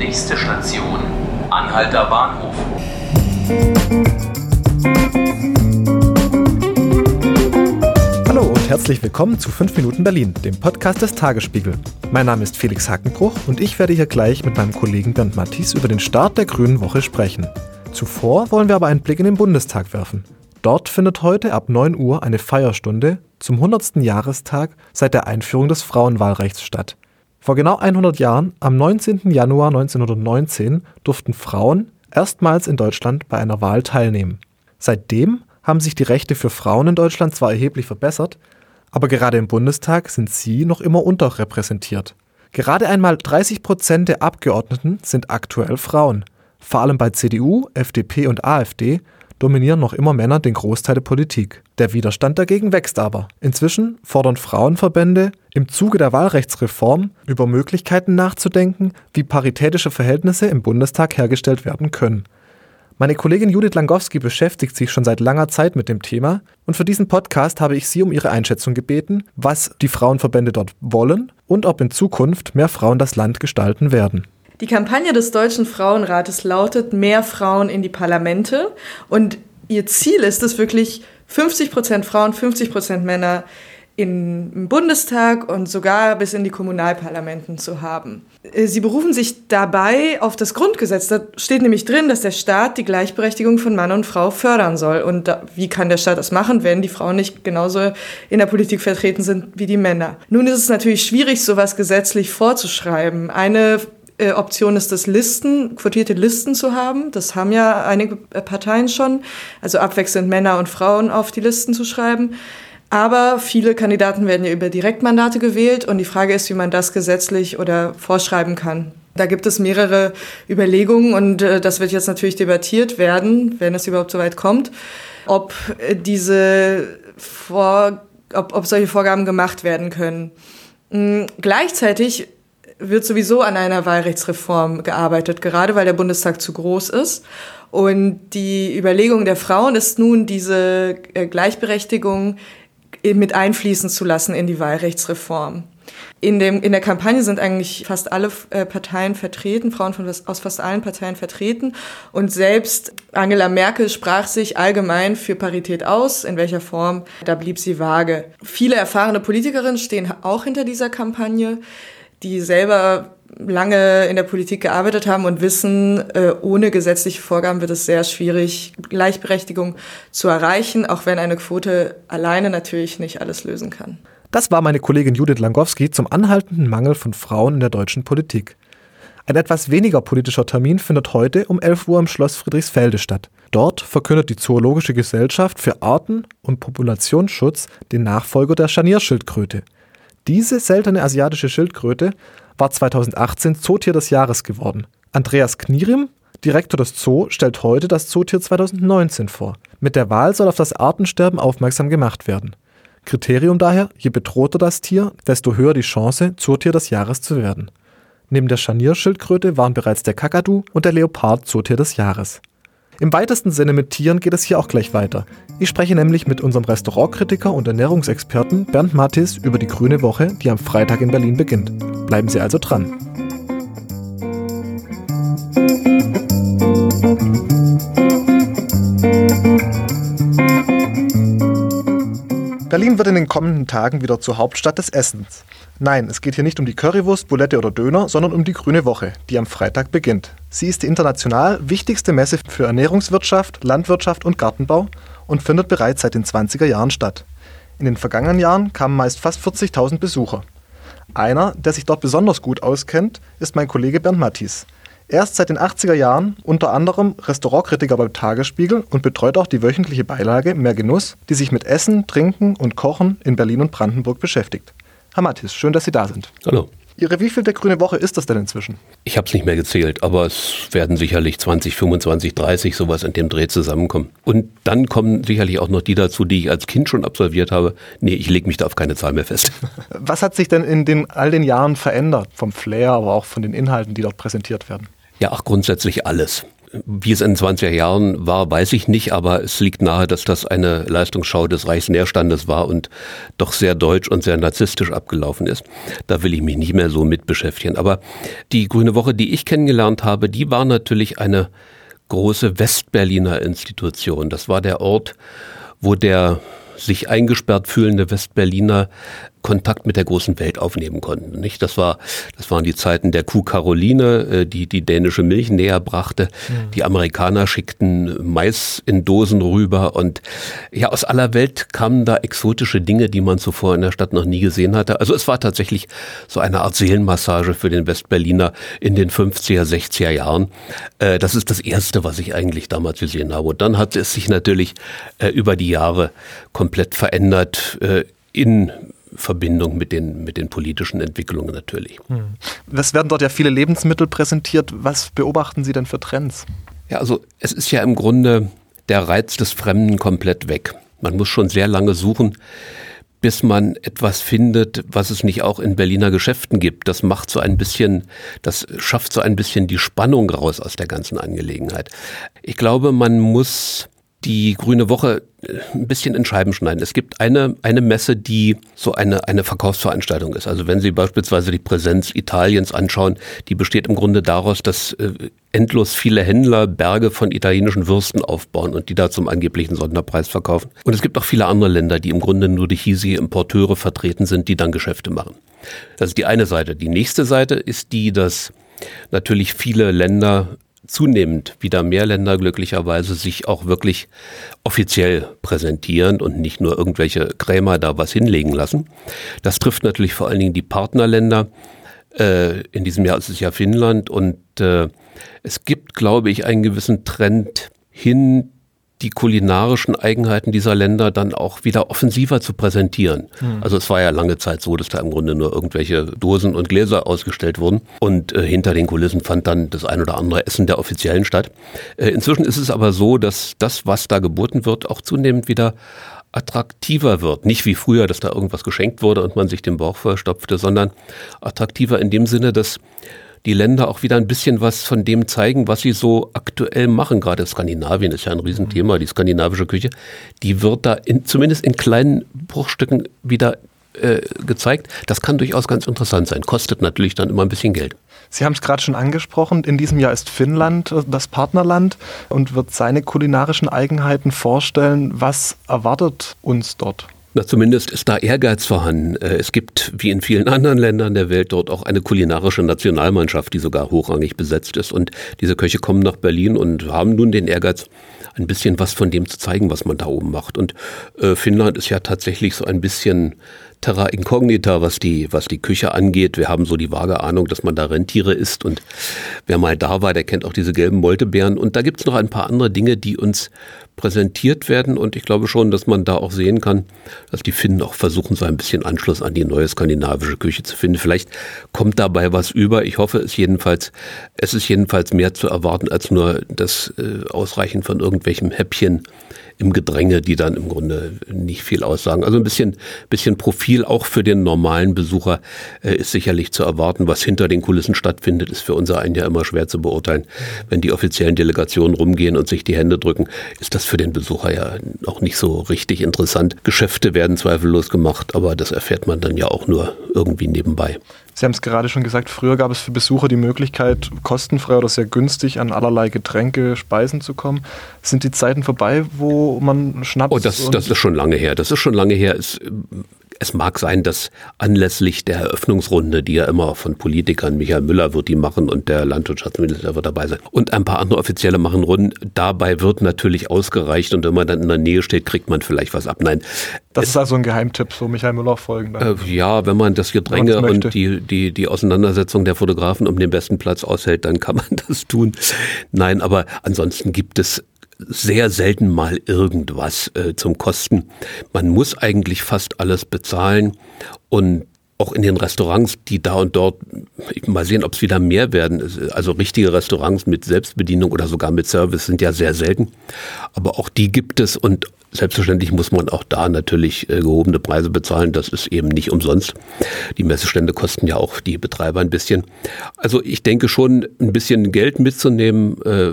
Nächste Station, Anhalter Bahnhof. Hallo und herzlich willkommen zu 5 Minuten Berlin, dem Podcast des Tagesspiegel. Mein Name ist Felix Hackenbruch und ich werde hier gleich mit meinem Kollegen Bernd Mattis über den Start der Grünen Woche sprechen. Zuvor wollen wir aber einen Blick in den Bundestag werfen. Dort findet heute ab 9 Uhr eine Feierstunde zum 100. Jahrestag seit der Einführung des Frauenwahlrechts statt. Vor genau 100 Jahren, am 19. Januar 1919, durften Frauen erstmals in Deutschland bei einer Wahl teilnehmen. Seitdem haben sich die Rechte für Frauen in Deutschland zwar erheblich verbessert, aber gerade im Bundestag sind sie noch immer unterrepräsentiert. Gerade einmal 30 Prozent der Abgeordneten sind aktuell Frauen. Vor allem bei CDU, FDP und AfD dominieren noch immer Männer den Großteil der Politik. Der Widerstand dagegen wächst aber. Inzwischen fordern Frauenverbände im Zuge der Wahlrechtsreform über Möglichkeiten nachzudenken, wie paritätische Verhältnisse im Bundestag hergestellt werden können. Meine Kollegin Judith Langowski beschäftigt sich schon seit langer Zeit mit dem Thema und für diesen Podcast habe ich sie um ihre Einschätzung gebeten, was die Frauenverbände dort wollen und ob in Zukunft mehr Frauen das Land gestalten werden. Die Kampagne des Deutschen Frauenrates lautet mehr Frauen in die Parlamente und ihr Ziel ist es wirklich 50 Prozent Frauen, 50 Prozent Männer im Bundestag und sogar bis in die Kommunalparlamenten zu haben. Sie berufen sich dabei auf das Grundgesetz. Da steht nämlich drin, dass der Staat die Gleichberechtigung von Mann und Frau fördern soll. Und da, wie kann der Staat das machen, wenn die Frauen nicht genauso in der Politik vertreten sind wie die Männer? Nun ist es natürlich schwierig, sowas gesetzlich vorzuschreiben. Eine äh, Option ist es, Listen, quotierte Listen zu haben. Das haben ja einige Parteien schon, also abwechselnd Männer und Frauen auf die Listen zu schreiben. Aber viele Kandidaten werden ja über Direktmandate gewählt und die Frage ist, wie man das gesetzlich oder vorschreiben kann. Da gibt es mehrere Überlegungen und äh, das wird jetzt natürlich debattiert werden, wenn es überhaupt so weit kommt, ob diese Vor ob, ob solche Vorgaben gemacht werden können. Mhm. Gleichzeitig wird sowieso an einer Wahlrechtsreform gearbeitet, gerade weil der Bundestag zu groß ist. Und die Überlegung der Frauen ist nun, diese äh, Gleichberechtigung mit einfließen zu lassen in die Wahlrechtsreform. In, dem, in der Kampagne sind eigentlich fast alle äh, Parteien vertreten, Frauen von, aus fast allen Parteien vertreten. Und selbst Angela Merkel sprach sich allgemein für Parität aus. In welcher Form, da blieb sie vage. Viele erfahrene Politikerinnen stehen auch hinter dieser Kampagne die selber lange in der Politik gearbeitet haben und wissen, äh, ohne gesetzliche Vorgaben wird es sehr schwierig, Gleichberechtigung zu erreichen, auch wenn eine Quote alleine natürlich nicht alles lösen kann. Das war meine Kollegin Judith Langowski zum anhaltenden Mangel von Frauen in der deutschen Politik. Ein etwas weniger politischer Termin findet heute um 11 Uhr im Schloss Friedrichsfelde statt. Dort verkündet die Zoologische Gesellschaft für Arten- und Populationsschutz den Nachfolger der Scharnierschildkröte – diese seltene asiatische Schildkröte war 2018 Zootier des Jahres geworden. Andreas Knierim, Direktor des Zoo, stellt heute das Zootier 2019 vor. Mit der Wahl soll auf das Artensterben aufmerksam gemacht werden. Kriterium daher, je bedrohter das Tier, desto höher die Chance, Zootier des Jahres zu werden. Neben der Scharnierschildkröte waren bereits der Kakadu und der Leopard Zootier des Jahres. Im weitesten Sinne mit Tieren geht es hier auch gleich weiter. Ich spreche nämlich mit unserem Restaurantkritiker und Ernährungsexperten Bernd Mattis über die Grüne Woche, die am Freitag in Berlin beginnt. Bleiben Sie also dran. Berlin wird in den kommenden Tagen wieder zur Hauptstadt des Essens. Nein, es geht hier nicht um die Currywurst, Boulette oder Döner, sondern um die Grüne Woche, die am Freitag beginnt. Sie ist die international wichtigste Messe für Ernährungswirtschaft, Landwirtschaft und Gartenbau und findet bereits seit den 20er Jahren statt. In den vergangenen Jahren kamen meist fast 40.000 Besucher. Einer, der sich dort besonders gut auskennt, ist mein Kollege Bernd Mattis. Er ist seit den 80er Jahren unter anderem Restaurantkritiker beim Tagesspiegel und betreut auch die wöchentliche Beilage Mehr Genuss, die sich mit Essen, Trinken und Kochen in Berlin und Brandenburg beschäftigt. Herr Matthias, schön, dass Sie da sind. Hallo. Ihre wievielte grüne Woche ist das denn inzwischen? Ich habe es nicht mehr gezählt, aber es werden sicherlich 20, 25, 30 sowas in dem Dreh zusammenkommen. Und dann kommen sicherlich auch noch die dazu, die ich als Kind schon absolviert habe. Nee, ich lege mich da auf keine Zahl mehr fest. Was hat sich denn in den, all den Jahren verändert? Vom Flair, aber auch von den Inhalten, die dort präsentiert werden? Ja, ach, grundsätzlich alles. wie es in den 20er Jahren war, weiß ich nicht, aber es liegt nahe, dass das eine Leistungsschau des Reichsnährstandes war und doch sehr deutsch und sehr narzisstisch abgelaufen ist. Da will ich mich nicht mehr so mit beschäftigen. Aber die Grüne Woche, die ich kennengelernt habe, die war natürlich eine große Westberliner Institution. Das war der Ort, wo der sich eingesperrt fühlende Westberliner Kontakt mit der großen Welt aufnehmen konnten. Nicht? Das war, das waren die Zeiten der Kuh Caroline, äh, die die dänische Milch näher brachte. Mhm. Die Amerikaner schickten Mais in Dosen rüber und ja, aus aller Welt kamen da exotische Dinge, die man zuvor in der Stadt noch nie gesehen hatte. Also es war tatsächlich so eine Art Seelenmassage für den Westberliner in den 50er, 60er Jahren. Äh, das ist das erste, was ich eigentlich damals gesehen habe. Und dann hat es sich natürlich äh, über die Jahre komplett verändert in Verbindung mit den, mit den politischen Entwicklungen natürlich. Hm. Es werden dort ja viele Lebensmittel präsentiert. Was beobachten Sie denn für Trends? Ja, also es ist ja im Grunde der Reiz des Fremden komplett weg. Man muss schon sehr lange suchen, bis man etwas findet, was es nicht auch in Berliner Geschäften gibt. Das macht so ein bisschen, das schafft so ein bisschen die Spannung raus aus der ganzen Angelegenheit. Ich glaube, man muss die Grüne Woche äh, ein bisschen in Scheiben schneiden. Es gibt eine, eine Messe, die so eine, eine Verkaufsveranstaltung ist. Also wenn Sie beispielsweise die Präsenz Italiens anschauen, die besteht im Grunde daraus, dass äh, endlos viele Händler Berge von italienischen Würsten aufbauen und die da zum angeblichen Sonderpreis verkaufen. Und es gibt auch viele andere Länder, die im Grunde nur durch hiesige Importeure vertreten sind, die dann Geschäfte machen. Das ist die eine Seite. Die nächste Seite ist die, dass natürlich viele Länder zunehmend wieder mehr Länder glücklicherweise sich auch wirklich offiziell präsentieren und nicht nur irgendwelche Krämer da was hinlegen lassen. Das trifft natürlich vor allen Dingen die Partnerländer. Äh, in diesem Jahr ist es ja Finnland und äh, es gibt, glaube ich, einen gewissen Trend hin die kulinarischen Eigenheiten dieser Länder dann auch wieder offensiver zu präsentieren. Mhm. Also es war ja lange Zeit so, dass da im Grunde nur irgendwelche Dosen und Gläser ausgestellt wurden und äh, hinter den Kulissen fand dann das ein oder andere Essen der Offiziellen statt. Äh, inzwischen ist es aber so, dass das, was da geboten wird, auch zunehmend wieder attraktiver wird. Nicht wie früher, dass da irgendwas geschenkt wurde und man sich den Bauch verstopfte, sondern attraktiver in dem Sinne, dass die Länder auch wieder ein bisschen was von dem zeigen, was sie so aktuell machen. Gerade Skandinavien ist ja ein Riesenthema, die skandinavische Küche. Die wird da in, zumindest in kleinen Bruchstücken wieder äh, gezeigt. Das kann durchaus ganz interessant sein. Kostet natürlich dann immer ein bisschen Geld. Sie haben es gerade schon angesprochen, in diesem Jahr ist Finnland äh, das Partnerland und wird seine kulinarischen Eigenheiten vorstellen. Was erwartet uns dort? Na, zumindest ist da Ehrgeiz vorhanden. Äh, es gibt, wie in vielen anderen Ländern der Welt, dort auch eine kulinarische Nationalmannschaft, die sogar hochrangig besetzt ist. Und diese Köche kommen nach Berlin und haben nun den Ehrgeiz, ein bisschen was von dem zu zeigen, was man da oben macht. Und äh, Finnland ist ja tatsächlich so ein bisschen Terra Incognita, was die, was die Küche angeht. Wir haben so die vage Ahnung, dass man da Rentiere isst und wer mal da war, der kennt auch diese gelben Moltebeeren. Und da gibt's noch ein paar andere Dinge, die uns präsentiert werden und ich glaube schon, dass man da auch sehen kann, dass die Finnen auch versuchen, so ein bisschen Anschluss an die neue skandinavische Küche zu finden. Vielleicht kommt dabei was über. Ich hoffe es jedenfalls. Es ist jedenfalls mehr zu erwarten als nur das äh, Ausreichen von irgendwelchen Häppchen im Gedränge, die dann im Grunde nicht viel aussagen. Also ein bisschen, bisschen Profil auch für den normalen Besucher äh, ist sicherlich zu erwarten. Was hinter den Kulissen stattfindet, ist für unser einen ja immer schwer zu beurteilen. Wenn die offiziellen Delegationen rumgehen und sich die Hände drücken, ist das für den Besucher ja auch nicht so richtig interessant. Geschäfte werden zweifellos gemacht, aber das erfährt man dann ja auch nur irgendwie nebenbei. Sie haben es gerade schon gesagt, früher gab es für Besucher die Möglichkeit, kostenfrei oder sehr günstig an allerlei Getränke, Speisen zu kommen. Sind die Zeiten vorbei, wo man Schnaps... Oh, das, das ist schon lange her. Das ist schon lange her. Es, es mag sein, dass anlässlich der Eröffnungsrunde, die ja immer von Politikern, Michael Müller wird die machen und der Landwirtschaftsminister wird dabei sein und ein paar andere Offizielle machen Runden, dabei wird natürlich ausgereicht und wenn man dann in der Nähe steht, kriegt man vielleicht was ab. Nein. Das es, ist also ein Geheimtipp, so Michael Müller folgen. Äh, ja, wenn man das Gedränge und die, die, die Auseinandersetzung der Fotografen um den besten Platz aushält, dann kann man das tun. Nein, aber ansonsten gibt es sehr selten mal irgendwas äh, zum Kosten. Man muss eigentlich fast alles bezahlen und auch in den Restaurants, die da und dort, mal sehen, ob es wieder mehr werden. Also richtige Restaurants mit Selbstbedienung oder sogar mit Service sind ja sehr selten. Aber auch die gibt es und Selbstverständlich muss man auch da natürlich äh, gehobene Preise bezahlen. Das ist eben nicht umsonst. Die Messestände kosten ja auch die Betreiber ein bisschen. Also ich denke schon, ein bisschen Geld mitzunehmen äh,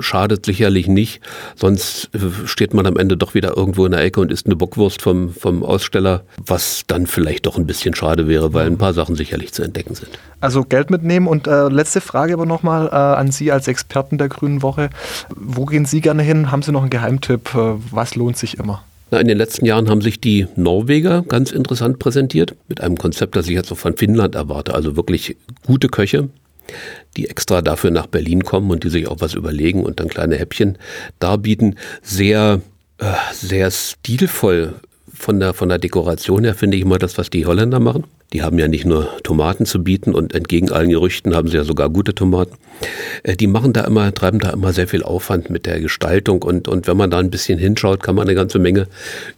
schadet sicherlich nicht. Sonst äh, steht man am Ende doch wieder irgendwo in der Ecke und isst eine Bockwurst vom, vom Aussteller, was dann vielleicht doch ein bisschen schade wäre, weil ein paar Sachen sicherlich zu entdecken sind. Also Geld mitnehmen und äh, letzte Frage aber nochmal äh, an Sie als Experten der Grünen Woche. Wo gehen Sie gerne hin? Haben Sie noch einen Geheimtipp? Was lohnt sich immer? Na, in den letzten Jahren haben sich die Norweger ganz interessant präsentiert, mit einem Konzept, das ich jetzt so von Finnland erwarte. Also wirklich gute Köche, die extra dafür nach Berlin kommen und die sich auch was überlegen und dann kleine Häppchen darbieten. Sehr, äh, sehr stilvoll von der, von der Dekoration her finde ich immer das, was die Holländer machen. Die haben ja nicht nur Tomaten zu bieten und entgegen allen Gerüchten haben sie ja sogar gute Tomaten. Äh, die machen da immer, treiben da immer sehr viel Aufwand mit der Gestaltung und, und wenn man da ein bisschen hinschaut, kann man eine ganze Menge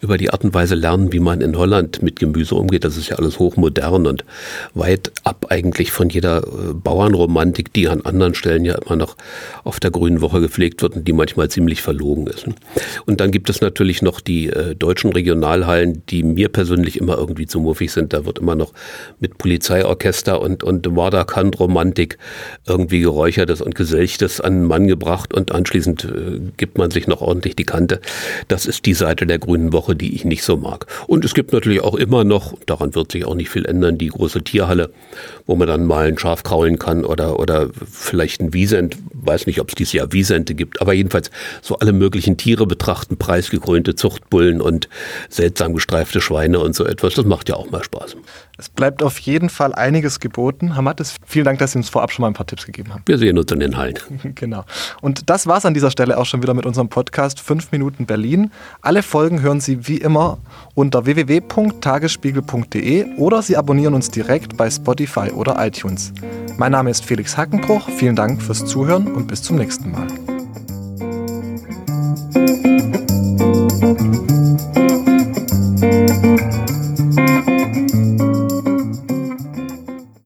über die Art und Weise lernen, wie man in Holland mit Gemüse umgeht. Das ist ja alles hochmodern und weit ab eigentlich von jeder äh, Bauernromantik, die an anderen Stellen ja immer noch auf der Grünen Woche gepflegt wird und die manchmal ziemlich verlogen ist. Und dann gibt es natürlich noch die äh, deutschen Regionalhallen, die mir persönlich immer irgendwie zu muffig sind. Da wird immer noch mit Polizeiorchester und, und Waderkant-Romantik irgendwie geräuchertes und geselchtes an den Mann gebracht und anschließend äh, gibt man sich noch ordentlich die Kante. Das ist die Seite der Grünen Woche, die ich nicht so mag. Und es gibt natürlich auch immer noch, daran wird sich auch nicht viel ändern, die große Tierhalle, wo man dann mal ein Schaf kraulen kann oder, oder vielleicht ein Wiesent, weiß nicht, ob es dieses Jahr Wiesente gibt, aber jedenfalls so alle möglichen Tiere betrachten, preisgekrönte Zuchtbullen und seltsam gestreifte Schweine und so etwas. Das macht ja auch mal Spaß. Es bleibt auf jeden Fall einiges geboten. Herr Mattes, vielen Dank, dass Sie uns vorab schon mal ein paar Tipps gegeben haben. Wir sehen uns in den Hallen. genau. Und das war es an dieser Stelle auch schon wieder mit unserem Podcast 5 Minuten Berlin. Alle Folgen hören Sie wie immer unter www.tagesspiegel.de oder Sie abonnieren uns direkt bei Spotify oder iTunes. Mein Name ist Felix Hackenbruch. Vielen Dank fürs Zuhören und bis zum nächsten Mal.